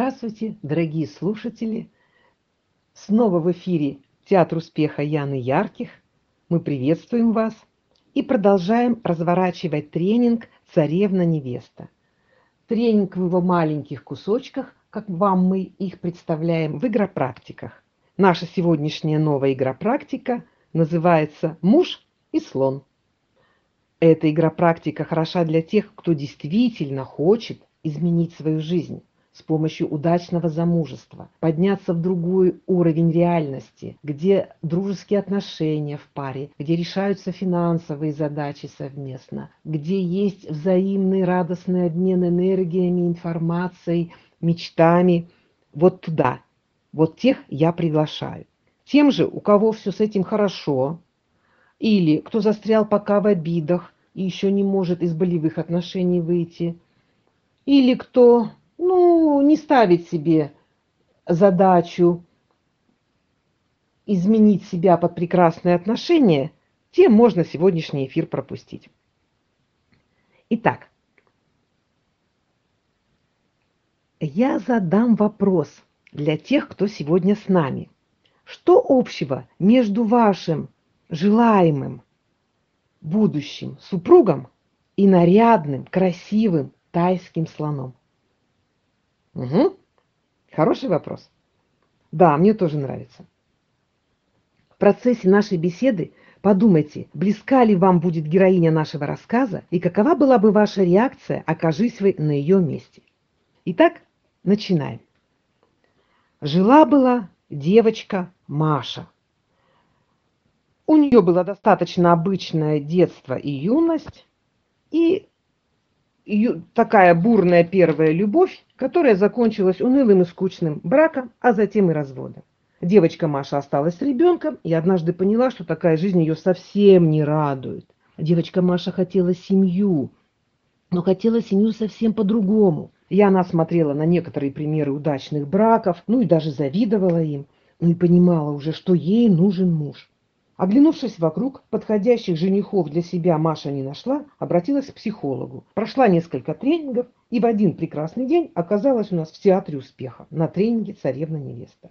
Здравствуйте, дорогие слушатели! Снова в эфире Театр успеха Яны Ярких. Мы приветствуем вас и продолжаем разворачивать тренинг «Царевна-невеста». Тренинг в его маленьких кусочках, как вам мы их представляем в игропрактиках. Наша сегодняшняя новая игропрактика называется «Муж и слон». Эта игропрактика хороша для тех, кто действительно хочет изменить свою жизнь с помощью удачного замужества, подняться в другой уровень реальности, где дружеские отношения в паре, где решаются финансовые задачи совместно, где есть взаимный радостный обмен энергиями, информацией, мечтами. Вот туда. Вот тех я приглашаю. Тем же, у кого все с этим хорошо, или кто застрял пока в обидах и еще не может из болевых отношений выйти, или кто ну, не ставить себе задачу изменить себя под прекрасные отношения, тем можно сегодняшний эфир пропустить. Итак, я задам вопрос для тех, кто сегодня с нами. Что общего между вашим желаемым будущим супругом и нарядным, красивым тайским слоном? Угу. Хороший вопрос. Да, мне тоже нравится. В процессе нашей беседы подумайте, близка ли вам будет героиня нашего рассказа и какова была бы ваша реакция, окажись вы на ее месте. Итак, начинаем. Жила-была девочка Маша. У нее было достаточно обычное детство и юность, и такая бурная первая любовь, которая закончилась унылым и скучным браком, а затем и разводом. Девочка Маша осталась с ребенком и однажды поняла, что такая жизнь ее совсем не радует. Девочка Маша хотела семью, но хотела семью совсем по-другому. И она смотрела на некоторые примеры удачных браков, ну и даже завидовала им, ну и понимала уже, что ей нужен муж. Оглянувшись вокруг, подходящих женихов для себя Маша не нашла, обратилась к психологу. Прошла несколько тренингов и в один прекрасный день оказалась у нас в театре успеха на тренинге «Царевна-невеста».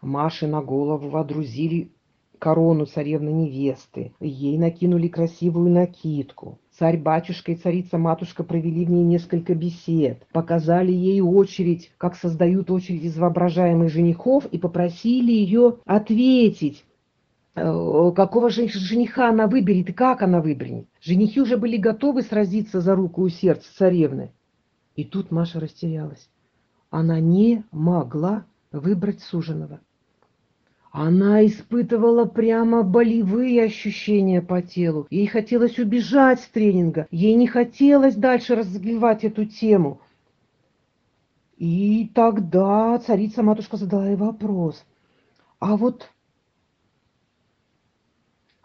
Маше на голову водрузили корону царевны-невесты, ей накинули красивую накидку. Царь-батюшка и царица-матушка провели в ней несколько бесед, показали ей очередь, как создают очередь из воображаемых женихов, и попросили ее ответить какого же жениха она выберет и как она выберет. Женихи уже были готовы сразиться за руку и сердце царевны. И тут Маша растерялась. Она не могла выбрать суженого. Она испытывала прямо болевые ощущения по телу. Ей хотелось убежать с тренинга. Ей не хотелось дальше развивать эту тему. И тогда царица-матушка задала ей вопрос. А вот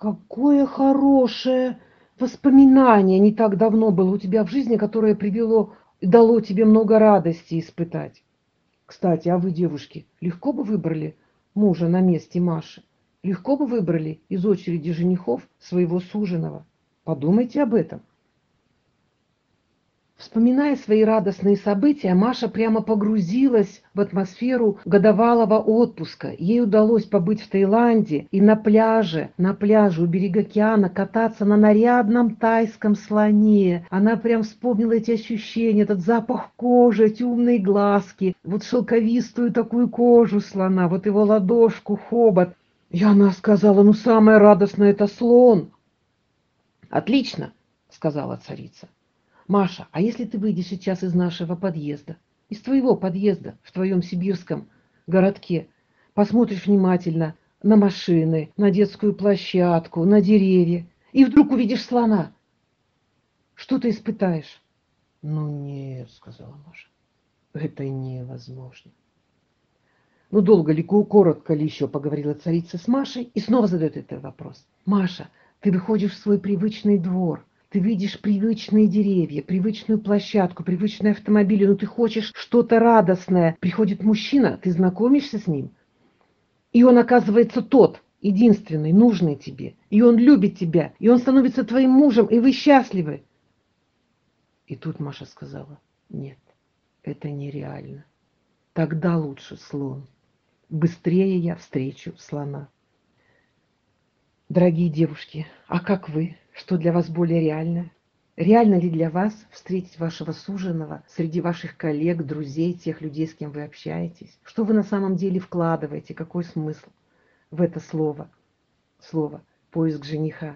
Какое хорошее воспоминание не так давно было у тебя в жизни, которое привело дало тебе много радости испытать. Кстати, а вы, девушки, легко бы выбрали мужа на месте Маши? Легко бы выбрали из очереди женихов своего суженого? Подумайте об этом. Вспоминая свои радостные события, Маша прямо погрузилась в атмосферу годовалого отпуска. Ей удалось побыть в Таиланде и на пляже, на пляже у берега океана кататься на нарядном тайском слоне. Она прям вспомнила эти ощущения, этот запах кожи, эти умные глазки, вот шелковистую такую кожу слона, вот его ладошку, хобот. И она сказала, ну самое радостное это слон. Отлично, сказала царица. Маша, а если ты выйдешь сейчас из нашего подъезда, из твоего подъезда в твоем сибирском городке, посмотришь внимательно на машины, на детскую площадку, на деревья, и вдруг увидишь слона, что ты испытаешь? Ну нет, сказала Маша, это невозможно. Ну, долго ли, коротко ли еще поговорила царица с Машей и снова задает этот вопрос. Маша, ты выходишь в свой привычный двор, ты видишь привычные деревья, привычную площадку, привычные автомобили, но ты хочешь что-то радостное. Приходит мужчина, ты знакомишься с ним, и он оказывается тот, единственный, нужный тебе. И он любит тебя, и он становится твоим мужем, и вы счастливы. И тут Маша сказала, нет, это нереально. Тогда лучше слон. Быстрее я встречу слона. Дорогие девушки, а как вы? Что для вас более реально? Реально ли для вас встретить вашего суженого среди ваших коллег, друзей, тех людей, с кем вы общаетесь? Что вы на самом деле вкладываете? Какой смысл в это слово? Слово «поиск жениха».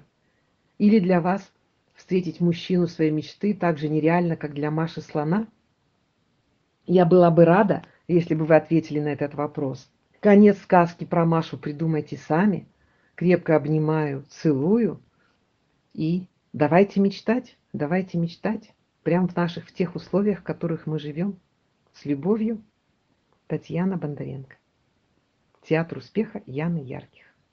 Или для вас встретить мужчину своей мечты так же нереально, как для Маши слона? Я была бы рада, если бы вы ответили на этот вопрос. Конец сказки про Машу придумайте сами. Крепко обнимаю, целую и давайте мечтать. Давайте мечтать прямо в наших, в тех условиях, в которых мы живем. С любовью, Татьяна Бондаренко. Театр успеха Яны Ярких.